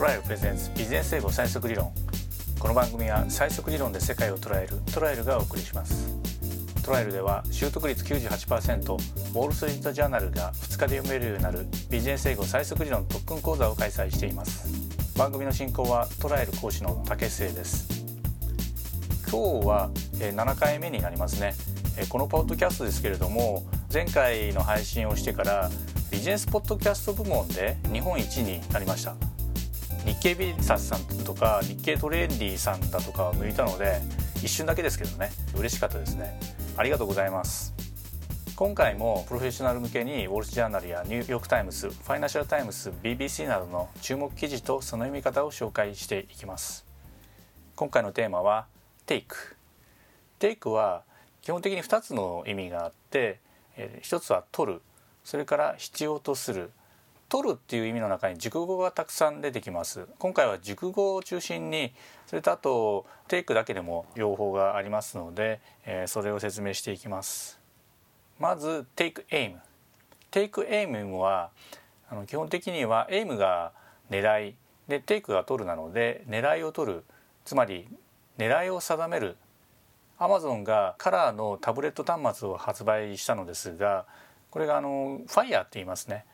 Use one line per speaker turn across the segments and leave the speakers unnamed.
トライアルプレゼンツビジネス英語最速理論。この番組は最速理論で世界を捉えるトライルがお送りします。トライルでは習得率98%ウォール・ストリート・ジャーナルが2日で読めるようになるビジネス英語最速理論特訓講座を開催しています。番組の進行はトライル講師の竹末です。今日は7回目になりますね。このポッドキャストですけれども前回の配信をしてからビジネスポッドキャスト部門で日本一になりました。日経ビジネスさんとか日経トレンディさんだとかを抜いたので一瞬だけですけどね。嬉しかったですね。ありがとうございます。今回もプロフェッショナル向けにウォール・ジャーナルやニューヨーク・タイムズファイナンシャル・タイムズ BBC などの注目記事とその読み方を紹介していきます。今回のテーマは Take Take は基本的に2つの意味があって1つは取る。それから必要とする。取るっていう意味の中に熟語がたくさん出てきます。今回は熟語を中心にそれとあとテイクだけでも用法がありますので、えー、それを説明していきます。まず take aim take aim はあの基本的には aim が狙い。で take が取るなので狙いを取る。つまり狙いを定める。アマゾンがカラーのタブレット端末を発売したのですがこれがあの Fire って言いますね。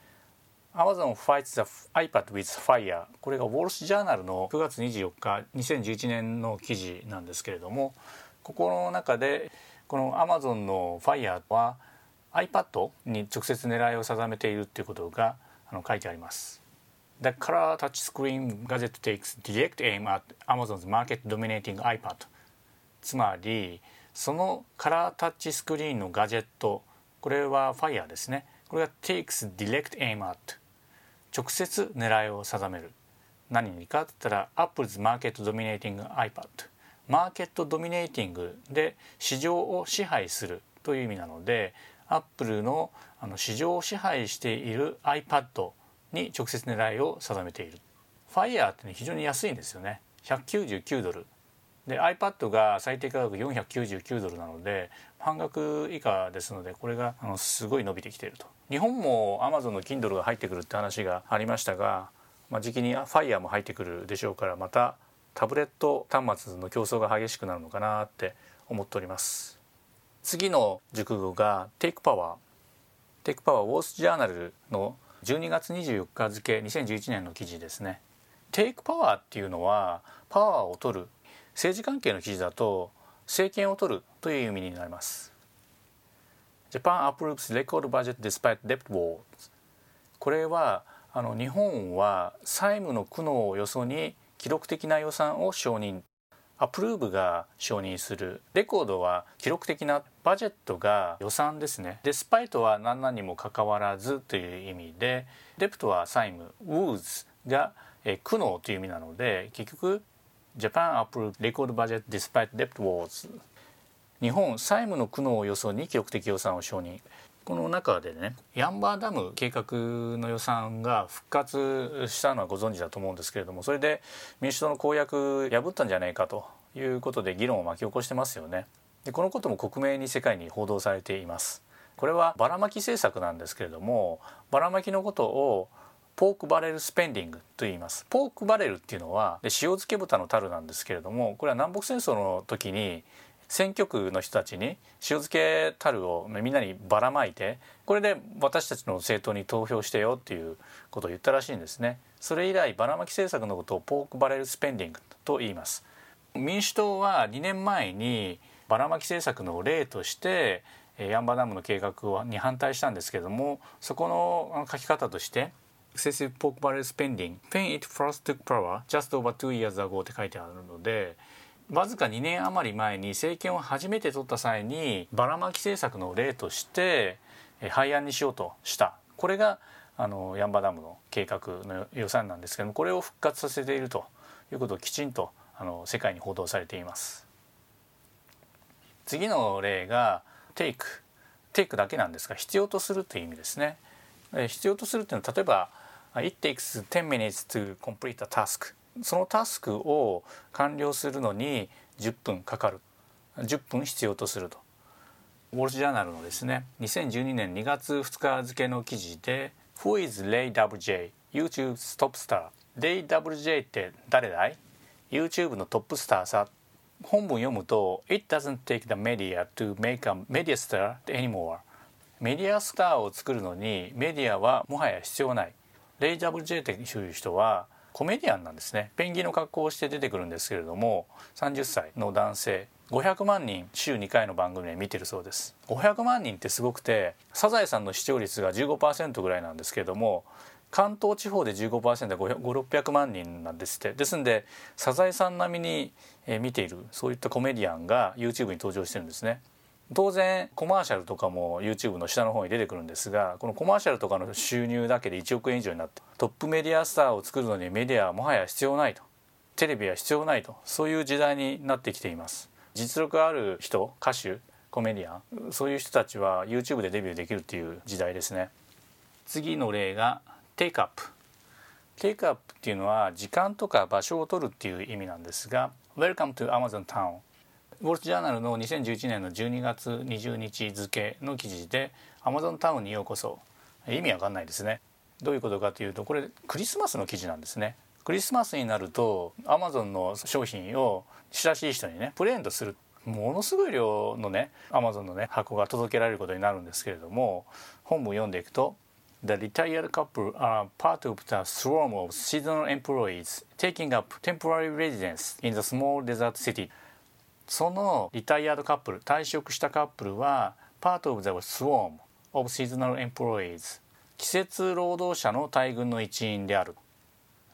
Amazon fights the iPad with Fire これがウォール・ジャーナルの9月24日2011年の記事なんですけれどもここの中でこの Amazon の Fire は iPad に直接狙いを定めているっていうことがあの書いてあります。The color touchscreen gadget takes direct aim at Amazon's market dominating iPad つまりそのカラータッチスクリーンのガジェットこれは Fire ですねこれが takes direct aim at 直接狙いを定める。何にかって言ったら Apple's Market Dominating iPad マーケットドミネーティングで市場を支配するという意味なのでアップルのあの市場を支配している iPad に直接狙いを定めている。Fire って、ね、非常に安いんですよね。199ドル。で iPad が最低価格499ドルなので半額以下ですのでこれがあのすごい伸びてきていると。日本も Amazon の Kindle が入ってくるって話がありましたが、まあ、時期に Fire も入ってくるでしょうからまたタブレット端末の競争が激しくなるのかなって思っております。次の熟語が Take Power Take Power ウォースジャーナルの12月24日付2011年の記事ですね。Take Power っていうのはパワーを取る政治関係の記事だと政権を取るという意味になります。Japan approves record budget despite debt wars. これはあの日本は債務の苦悩をよそに記録的な予算を承認。アプルーブが承認する。レコードは記録的なバジェットが予算ですね。デスパイトは何々にもかかわらずという意味でデプトは債務ウーズが苦悩という意味なので結局 Japan approved record budget despite debt wars 日本債務の苦悩をよそに記録的予算を承認。この中でねヤンバーダム計画の予算が復活したのはご存知だと思うんですけれどもそれで民主党の公約破ったんじゃないかということで議論を巻き起こしてますよね。でこのことも克明に世界に報道されています。これはばらまき政策なんですけれどもばらまきのことをポークバレルスペンディングと言います。ポークバレルっていうのは塩漬け豚の樽なんですけれどもこれは南北戦争の時に選挙区の人たちに塩漬け樽をみんなにばらまいてこれで私たちの政党に投票してよっていうことを言ったらしいんですね。それ以来ばらまき政策のことをポークバレルスペンディングと言います。民主党は2年前にばらまき政策の例としてヤンバダムの計画に反対したんですけどもそこの書き方として excessive pork barrel spending when it first took power just over two years ago って書いてあるのでわずか2年余り前に政権を初めて取った際にばらまき政策の例として廃案にしようとした。これがあのヤンバダムの計画の予算なんですけどもこれを復活させているということをきちんとあの世界に報道されています。次の例が take take だけなんですが必要とするという意味ですね。必要とするというのは例えば It takes 10 minutes to complete a task そのタスクを完了するのに10分かかる。10分必要とすると。ウォール・ジャーナルのですね2012年2月2日付の記事で Who is Ray WJ YouTube's top star レイ WJ って誰だい ?YouTube のトップスターさ。本文読むと It doesn't take the media to make a media star anymore メディアスターを作るのにメディアはもはや必要ない。レイ WJ っていう人はコメディアンなんですね。ペンギンの格好をして出てくるんですけれども30歳の男性500万人週2回の番組で見てるそうです。500万人ってすごくてサザエさんの視聴率が15%ぐらいなんですけれども関東地方で15%で5600万人なんですって。ですんでサザエさん並みに見ているそういったコメディアンが YouTube に登場してるんですね。当然コマーシャルとかも YouTube の下の方に出てくるんですがこのコマーシャルとかの収入だけで1億円以上になってトップメディアスターを作るのにメディアはもはや必要ないと。テレビは必要ないと。そういう時代になってきています。実力ある人歌手コメディアンそういう人たちは YouTube でデビューできるっていう時代ですね。次の例がテイクアップ。テイクアップっていうのは時間とか場所を取るっていう意味なんですが Welcome to Amazon Town ウォル・ジャーナルの2011年の12月20日付の記事で Amazon タウンにようこそ意味わかんないですね。どういうことかというとこれクリスマスの記事なんですね。クリスマスになると Amazon の商品を親しい人にねプレゼントするものすごい量のね Amazon のね箱が届けられることになるんですけれども本文読んでいくと The retired couple are part of the swarm of seasonal employees taking up temporary residence in the small desert city. そのリタイアードカップル退職したカップルは part of the swarm of seasonal employees 季節労働者の大群の一員である。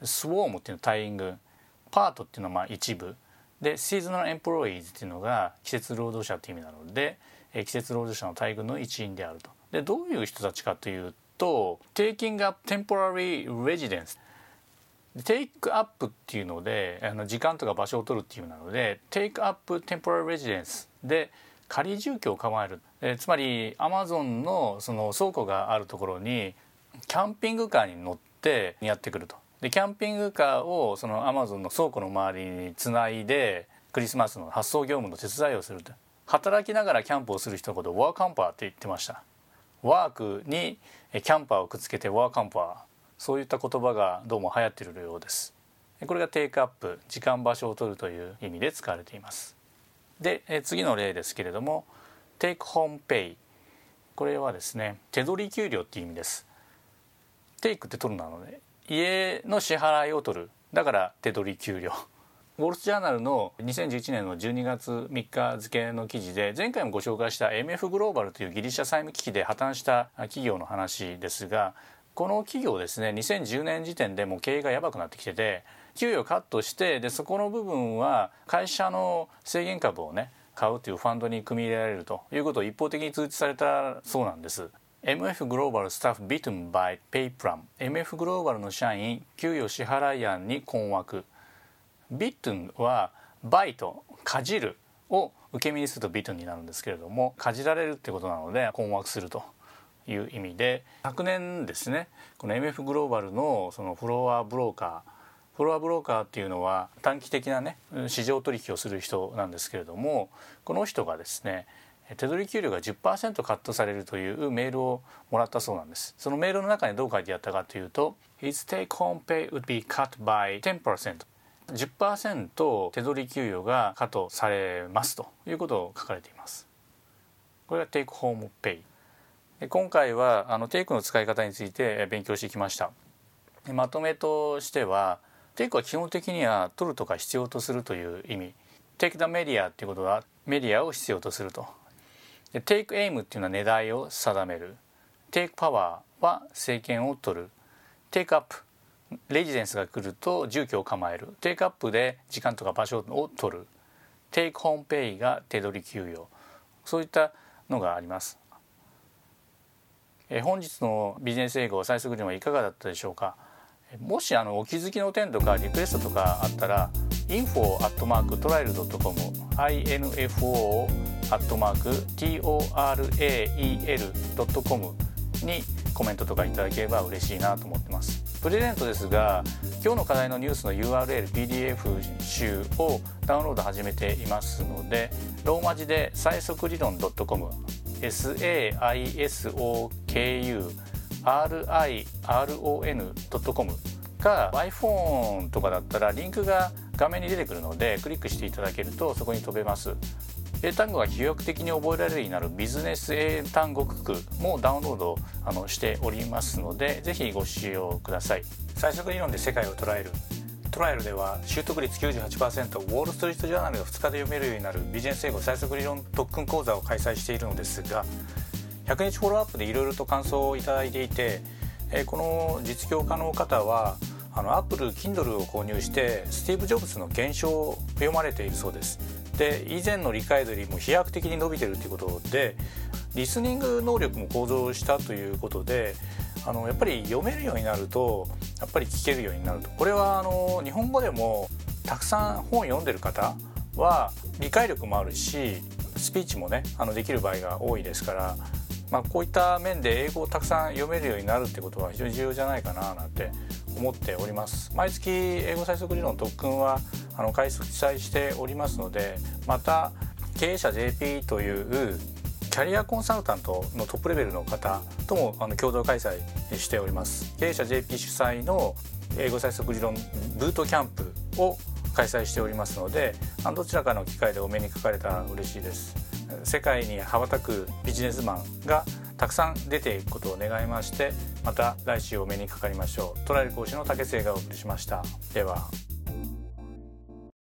swarm っていうのは大群パートっていうのはまあ一部。で seasonal employees っていうのが季節労働者っていう意味なので季節労働者の大群の一員であると。でどういう人たちかというと taking up temporary residence テイクアップっていうのであの時間とか場所を取るっていうなのでテイクアップテンポラリレジデンスで仮住居を構える、えつまりアマゾンのその倉庫があるところにキャンピングカーに乗ってやってくると。でキャンピングカーをそのアマゾンの倉庫の周りにつないでクリスマスの発送業務の手伝いをすると。働きながらキャンプをする人のことをワーカンパーって言ってました。ワークにキャンパーをくっつけてワーカンパー。そういった言葉がどうも流行っているようです。これがテイクアップ時間場所を取るという意味で使われています。で次の例ですけれどもテイクホームペイこれはですね手取り給料っていう意味です。テイクって取るなので家の支払いを取る。だから手取り給料。ウォール・スジャーナルの2011年の12月3日付の記事で前回もご紹介した MF グローバルというギリシャ債務危機で破綻した企業の話ですがこの企業ですね2010年時点でもう経営がやばくなってきてて給与カットしてでそこの部分は会社の制限株をね買うというファンドに組み入れられるということを一方的に通知されたそうなんです。MF グローバルスタッフビトンバイペイプラン MF グローバルの社員給与支払い案に困惑。ビットンはバイトかじるを受け身にするとビトンになるんですけれどもかじられるってことなので困惑すると。いう意味で昨年ですねこの MF グローバルのそのフロアブローカーフロアブローカーっていうのは短期的なね市場取引をする人なんですけれどもこの人がですね手取り給料が10%カットされるというメールをもらったそうなんです。そのメールの中にどう書いてあったかというと「His take home pay would be cut by 10%」10%手取り給与がカットされますということを書かれています。これが take home pay 今回はあの take の使い方について勉強してきました。まとめとしては take は基本的には取るとか必要とするという意味。 take the media っていうことはメディアを必要とすると。で take aim っていうのは狙いを定める。 take power は政権を取る。 take up residence が来ると住居を構える。 take up で時間とか場所を取る。テイクホームペイが手取り給与。そういったのがあります。え本日のビジネス英語最速ではいかがだったでしょうか？もしあのお気づきの点とかリクエストとかあったら info.trial.com info.trael.com にコメントとかいただければ嬉しいなと思ってます。プレゼントですが今日の課題のニュースの URL PDF 集をダウンロード始めていますのでローマ字で最速理論 .com SAISOKURIRON.com か iPhone とかだったらリンクが画面に出てくるのでクリックしていただけるとそこに飛べます。英単語が飛躍的に覚えられるようになるビジネス英単語クックもダウンロードあのしておりますのでぜひご使用ください。最速理論で世界を捉える。トライアルでは習得率98%ウォール・ストリート・ジャーナルが2日で読めるようになるビジネス英語最速理論特訓講座を開催しているのですが100日フォローアップでいろいろと感想をいただいていてこの実業家の方はあのアップル Kindle を購入してスティーブ・ジョブズの現象を読まれているそうです。で以前の理解度よりも飛躍的に伸びてるということでリスニング能力も向上したということであのやっぱり読めるようになるとやっぱり聞けるようになると。これはあの日本語でもたくさん本を読んでる方は理解力もあるしスピーチもねあのできる場合が多いですからまあ、こういった面で英語をたくさん読めるようになるってことは非常に重要じゃないかななんて思っております。毎月英語最速理論特訓はあの開催しておりますのでまた経営者 JP というキャリアコンサルタントのトップレベルの方ともあの共同開催しております。経営者 JP 主催の英語最速理論ブートキャンプを開催しておりますのでどちらかの機会でお目にかかれたら嬉しいです。世界に羽ばたくビジネスマンがたくさん出ていくことを願いましてまた来週お目にかかりましょう。トライル講師の竹末がお送りしました。では。